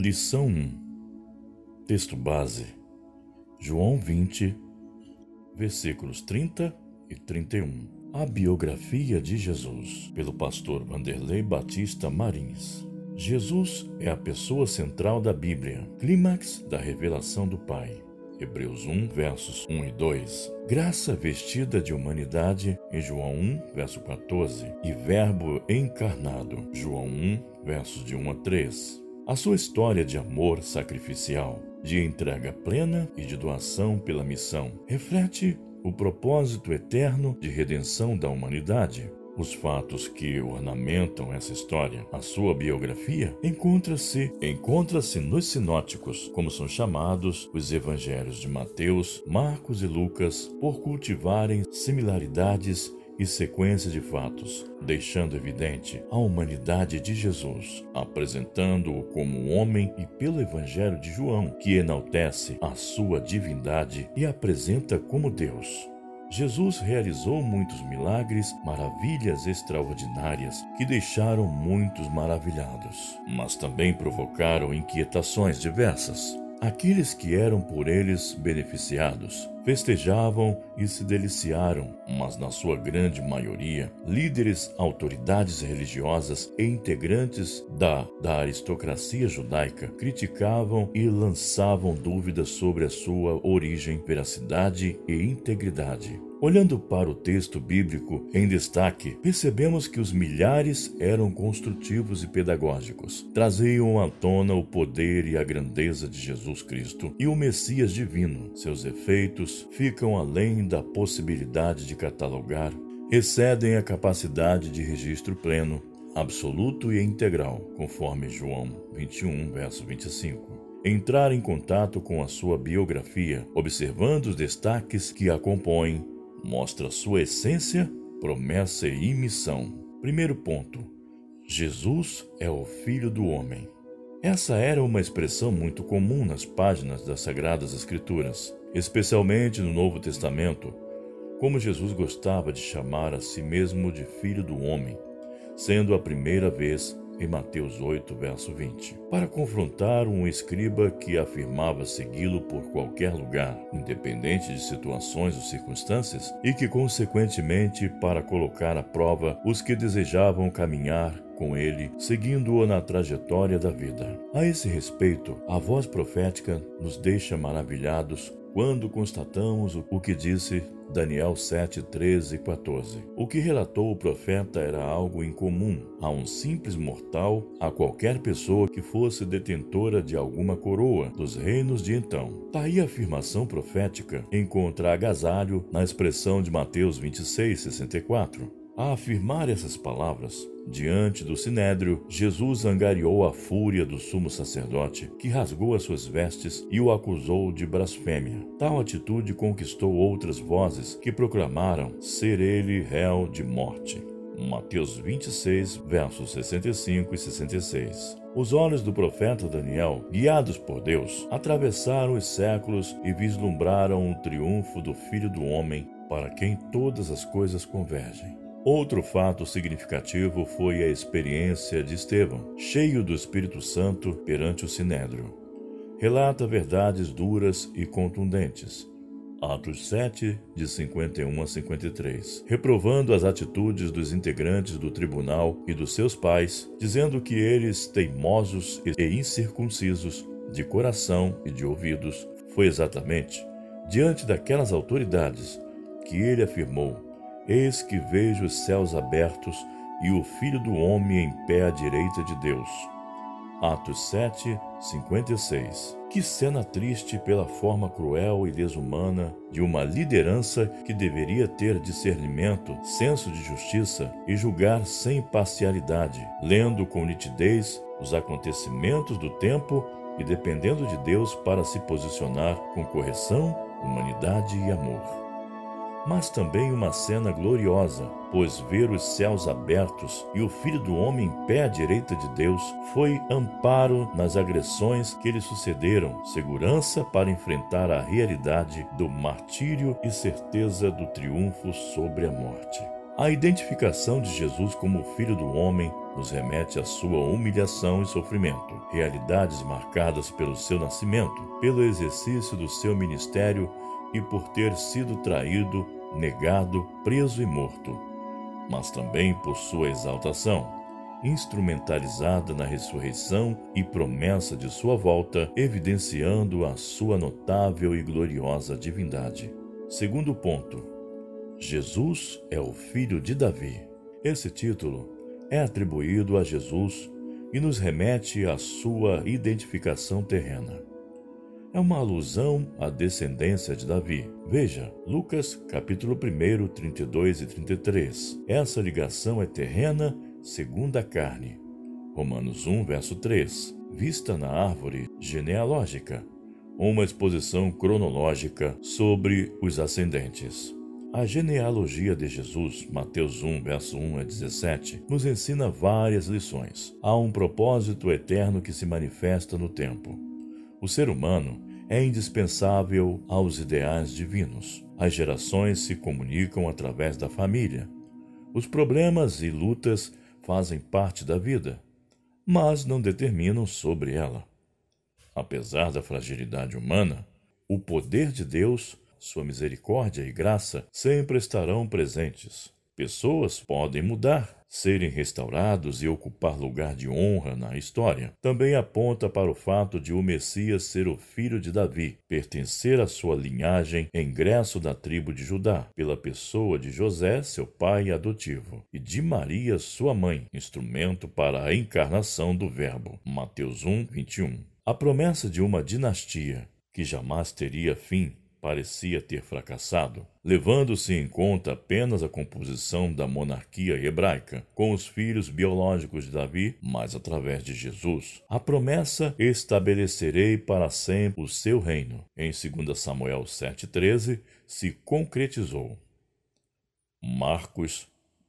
Lição 1 Texto base João 20, versículos 30 e 31 A biografia de Jesus, pelo pastor Vanderlei Batista Marins. Jesus é a pessoa central da Bíblia, clímax da revelação do Pai. Hebreus 1, versos 1 e 2. Graça vestida de humanidade, em João 1, verso 14. E Verbo encarnado, João 1, versos de 1 a 3. A sua história de amor sacrificial, de entrega plena e de doação pela missão, reflete o propósito eterno de redenção da humanidade. Os fatos que ornamentam essa história, a sua biografia, encontra-se encontra-se nos sinóticos, como são chamados os evangelhos de Mateus, Marcos e Lucas, por cultivarem similaridades e sequência de fatos, deixando evidente a humanidade de Jesus, apresentando-o como homem e pelo Evangelho de João, que enaltece a sua divindade e apresenta como Deus. Jesus realizou muitos milagres, maravilhas extraordinárias que deixaram muitos maravilhados, mas também provocaram inquietações diversas. Aqueles que eram por eles beneficiados festejavam e se deliciaram, mas na sua grande maioria, líderes, autoridades religiosas e integrantes da, da aristocracia judaica criticavam e lançavam dúvidas sobre a sua origem, veracidade e integridade. Olhando para o texto bíblico em destaque, percebemos que os milhares eram construtivos e pedagógicos. Traziam à tona o poder e a grandeza de Jesus Cristo e o Messias divino. Seus efeitos ficam além da possibilidade de catalogar, excedem a capacidade de registro pleno, absoluto e integral, conforme João 21, verso 25 entrar em contato com a sua biografia, observando os destaques que a compõem, mostra sua essência, promessa e missão. Primeiro ponto: Jesus é o Filho do Homem. Essa era uma expressão muito comum nas páginas das Sagradas Escrituras, especialmente no Novo Testamento, como Jesus gostava de chamar a si mesmo de Filho do Homem, sendo a primeira vez em Mateus 8, verso 20, para confrontar um escriba que afirmava segui-lo por qualquer lugar, independente de situações ou circunstâncias, e que, consequentemente, para colocar à prova os que desejavam caminhar com ele, seguindo-o na trajetória da vida. A esse respeito, a voz profética nos deixa maravilhados quando constatamos o que disse Daniel 7, 13 e 14. O que relatou o profeta era algo incomum a um simples mortal, a qualquer pessoa que fosse detentora de alguma coroa dos reinos de então. Daí a afirmação profética encontra agasalho na expressão de Mateus 26, 64. A afirmar essas palavras, diante do sinédrio, Jesus angariou a fúria do sumo sacerdote, que rasgou as suas vestes e o acusou de blasfêmia. Tal atitude conquistou outras vozes que proclamaram ser ele réu de morte. Mateus 26, versos 65 e 66. Os olhos do profeta Daniel, guiados por Deus, atravessaram os séculos e vislumbraram o triunfo do Filho do Homem, para quem todas as coisas convergem. Outro fato significativo foi a experiência de Estevão, cheio do Espírito Santo perante o Sinédrio. Relata verdades duras e contundentes. Atos 7, de 51 a 53, reprovando as atitudes dos integrantes do tribunal e dos seus pais, dizendo que eles, teimosos e incircuncisos, de coração e de ouvidos, foi exatamente diante daquelas autoridades que ele afirmou Eis que vejo os céus abertos e o Filho do Homem em pé à direita de Deus. Atos 7, 56. Que cena triste pela forma cruel e desumana de uma liderança que deveria ter discernimento, senso de justiça e julgar sem parcialidade, lendo com nitidez os acontecimentos do tempo e dependendo de Deus para se posicionar com correção, humanidade e amor mas também uma cena gloriosa, pois ver os céus abertos e o Filho do Homem em pé à direita de Deus foi amparo nas agressões que lhe sucederam, segurança para enfrentar a realidade do martírio e certeza do triunfo sobre a morte. A identificação de Jesus como Filho do Homem nos remete à sua humilhação e sofrimento, realidades marcadas pelo seu nascimento, pelo exercício do seu ministério e por ter sido traído, negado, preso e morto, mas também por sua exaltação instrumentalizada na ressurreição e promessa de sua volta, evidenciando a sua notável e gloriosa divindade. Segundo ponto, Jesus é o filho de Davi. Esse título é atribuído a Jesus e nos remete à sua identificação terrena. É uma alusão à descendência de Davi. Veja, Lucas capítulo 1, 32 e 33. Essa ligação é terrena segundo a carne. Romanos 1, verso 3. Vista na árvore genealógica, uma exposição cronológica sobre os ascendentes. A genealogia de Jesus, Mateus 1, verso 1 a 17, nos ensina várias lições. Há um propósito eterno que se manifesta no tempo. O ser humano é indispensável aos ideais divinos. As gerações se comunicam através da família. Os problemas e lutas fazem parte da vida, mas não determinam sobre ela. Apesar da fragilidade humana, o poder de Deus, sua misericórdia e graça sempre estarão presentes. Pessoas podem mudar, serem restaurados e ocupar lugar de honra na história, também aponta para o fato de o Messias ser o filho de Davi, pertencer à sua linhagem, ingresso da tribo de Judá, pela pessoa de José, seu pai adotivo, e de Maria, sua mãe, instrumento para a encarnação do Verbo. Mateus 1, 21. A promessa de uma dinastia que jamais teria fim parecia ter fracassado, levando-se em conta apenas a composição da monarquia hebraica, com os filhos biológicos de Davi, mas através de Jesus. A promessa estabelecerei para sempre o seu reino, em 2 Samuel 7,13, se concretizou. Marcos,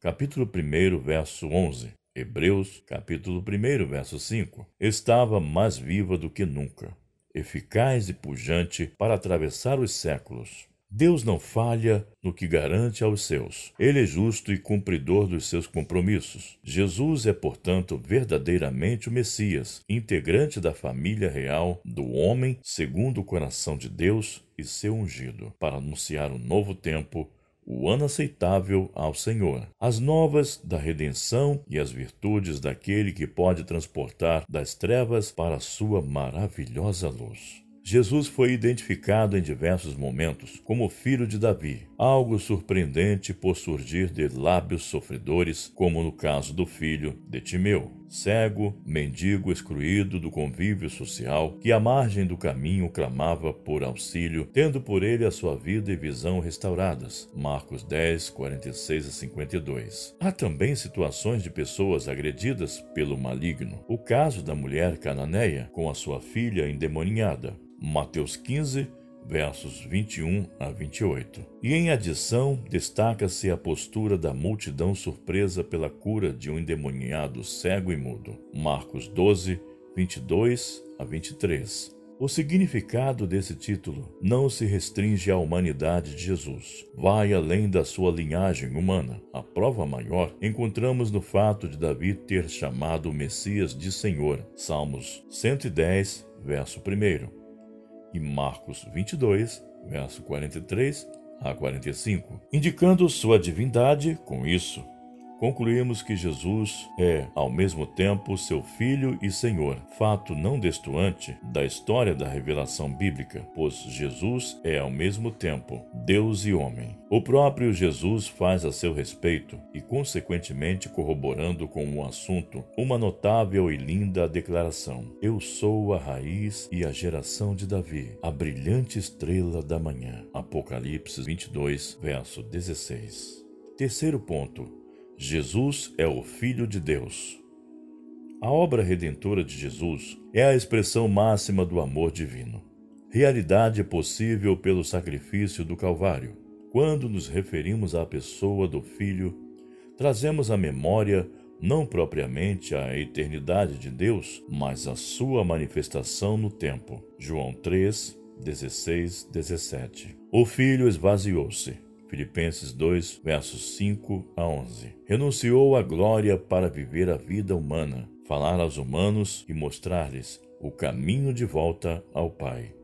capítulo 1, verso 11. Hebreus, capítulo 1, verso 5. Estava mais viva do que nunca eficaz e pujante para atravessar os séculos. Deus não falha no que garante aos seus. Ele é justo e cumpridor dos seus compromissos. Jesus é, portanto, verdadeiramente o Messias, integrante da família real do homem, segundo o coração de Deus e seu ungido, para anunciar um novo tempo o ano aceitável ao Senhor, as novas da redenção e as virtudes daquele que pode transportar das trevas para a sua maravilhosa luz. Jesus foi identificado em diversos momentos como filho de Davi, algo surpreendente por surgir de lábios sofredores, como no caso do filho de Timeu, cego, mendigo excluído do convívio social, que à margem do caminho clamava por auxílio, tendo por ele a sua vida e visão restauradas. Marcos 10, 46 a 52. Há também situações de pessoas agredidas pelo maligno. O caso da mulher cananeia com a sua filha endemoninhada. Mateus 15, versos 21 a 28. E em adição, destaca-se a postura da multidão surpresa pela cura de um endemoniado cego e mudo. Marcos 12, 22 a 23. O significado desse título não se restringe à humanidade de Jesus. Vai além da sua linhagem humana. A prova maior encontramos no fato de Davi ter chamado o Messias de Senhor. Salmos 110, verso 1 e Marcos 22, verso 43 a 45, indicando sua divindade com isso concluímos que Jesus é, ao mesmo tempo, seu Filho e Senhor, fato não destoante da história da revelação bíblica, pois Jesus é, ao mesmo tempo, Deus e homem. O próprio Jesus faz a seu respeito e, consequentemente, corroborando com o assunto, uma notável e linda declaração: Eu sou a raiz e a geração de Davi, a brilhante estrela da manhã. Apocalipse 22, verso 16. Terceiro ponto Jesus é o Filho de Deus. A obra redentora de Jesus é a expressão máxima do amor divino. Realidade possível pelo sacrifício do Calvário. Quando nos referimos à pessoa do Filho, trazemos à memória não propriamente a eternidade de Deus, mas a sua manifestação no tempo. João 3, 16, 17. O Filho esvaziou-se Filipenses 2, versos 5 a 11. Renunciou à glória para viver a vida humana, falar aos humanos e mostrar-lhes o caminho de volta ao Pai.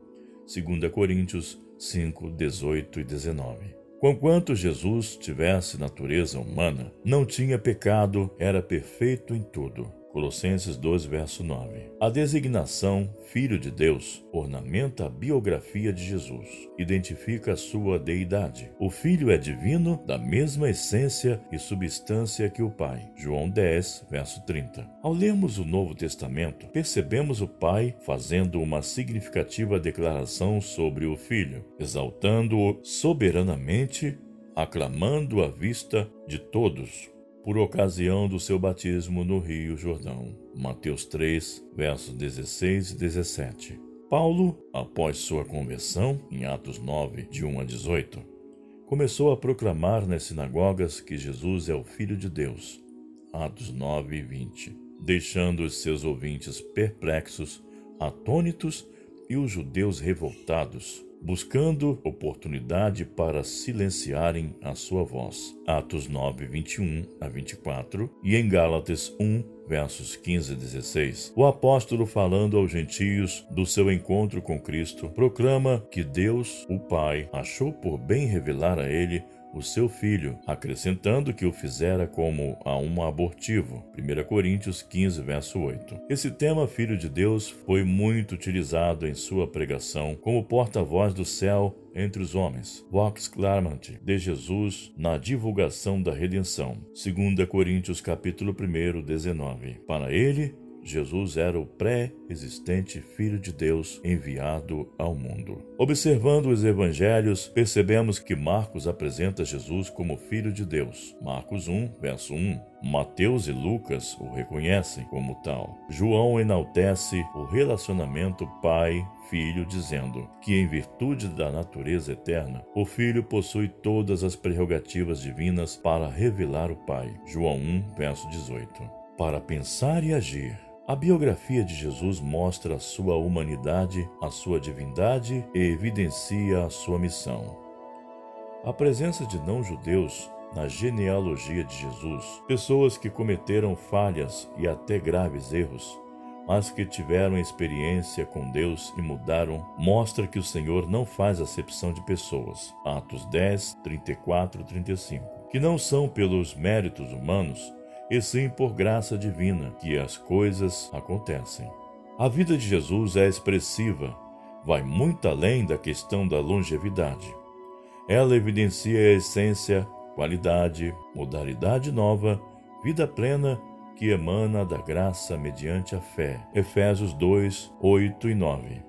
2 Coríntios 5, 18 e 19. Conquanto Jesus tivesse natureza humana, não tinha pecado, era perfeito em tudo. Colossenses 2, verso 9. A designação Filho de Deus ornamenta a biografia de Jesus, identifica a sua deidade. O Filho é divino, da mesma essência e substância que o Pai. João 10, verso 30. Ao lermos o Novo Testamento, percebemos o Pai fazendo uma significativa declaração sobre o Filho, exaltando-o soberanamente, aclamando à vista de todos por ocasião do seu batismo no Rio Jordão. Mateus 3, versos 16 e 17. Paulo, após sua conversão, em Atos 9, de 1 a 18, começou a proclamar nas sinagogas que Jesus é o Filho de Deus. Atos 9 e 20. Deixando os seus ouvintes perplexos, atônitos e os judeus revoltados, buscando oportunidade para silenciarem a sua voz. Atos 9, 21 a 24 e em Gálatas 1, versos 15 a 16. O apóstolo, falando aos gentios do seu encontro com Cristo, proclama que Deus, o Pai, achou por bem revelar a ele o seu filho, acrescentando que o fizera como a um abortivo. 1 Coríntios 15, verso 8. Esse tema, Filho de Deus, foi muito utilizado em sua pregação como porta-voz do céu entre os homens. Vox clamant de Jesus na divulgação da redenção. 2 Coríntios capítulo 1, 19. Para ele, Jesus era o pré-existente Filho de Deus enviado ao mundo. Observando os evangelhos, percebemos que Marcos apresenta Jesus como Filho de Deus. Marcos 1, verso 1. Mateus e Lucas o reconhecem como tal. João enaltece o relacionamento pai-filho, dizendo que, em virtude da natureza eterna, o Filho possui todas as prerrogativas divinas para revelar o Pai. João 1, verso 18. Para pensar e agir, a biografia de Jesus mostra a sua humanidade, a sua divindade e evidencia a sua missão. A presença de não-judeus na genealogia de Jesus, pessoas que cometeram falhas e até graves erros, mas que tiveram experiência com Deus e mudaram, mostra que o Senhor não faz acepção de pessoas. Atos 10, 34 e 35. Que não são pelos méritos humanos, e sim por graça divina que as coisas acontecem. A vida de Jesus é expressiva, vai muito além da questão da longevidade. Ela evidencia a essência, qualidade, modalidade nova, vida plena que emana da graça mediante a fé. Efésios 2, 8 e 9.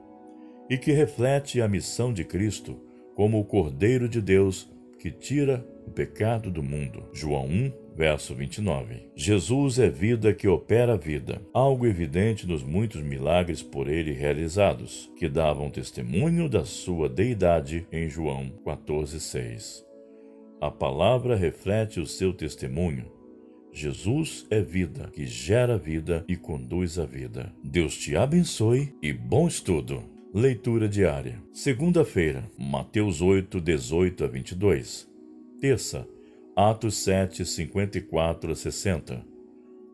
E que reflete a missão de Cristo como o Cordeiro de Deus que tira o pecado do mundo. João 1, verso 29. Jesus é vida que opera a vida, algo evidente nos muitos milagres por ele realizados, que davam testemunho da sua deidade em João 14:6. A palavra reflete o seu testemunho. Jesus é vida, que gera vida e conduz a vida. Deus te abençoe e bom estudo. Leitura diária. Segunda-feira, Mateus 8, 18 a 22. Terça, Atos 7, 54 a 60.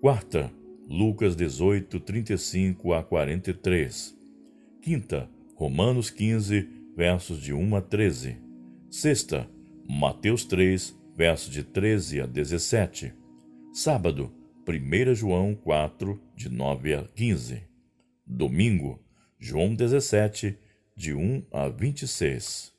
Quarta, Lucas 18, 35 a 43. Quinta, Romanos 15, versos de 1 a 13. Sexta, Mateus 3, versos de 13 a 17. Sábado, 1 João 4, de 9 a 15. Domingo, João 17, de 1 a 26.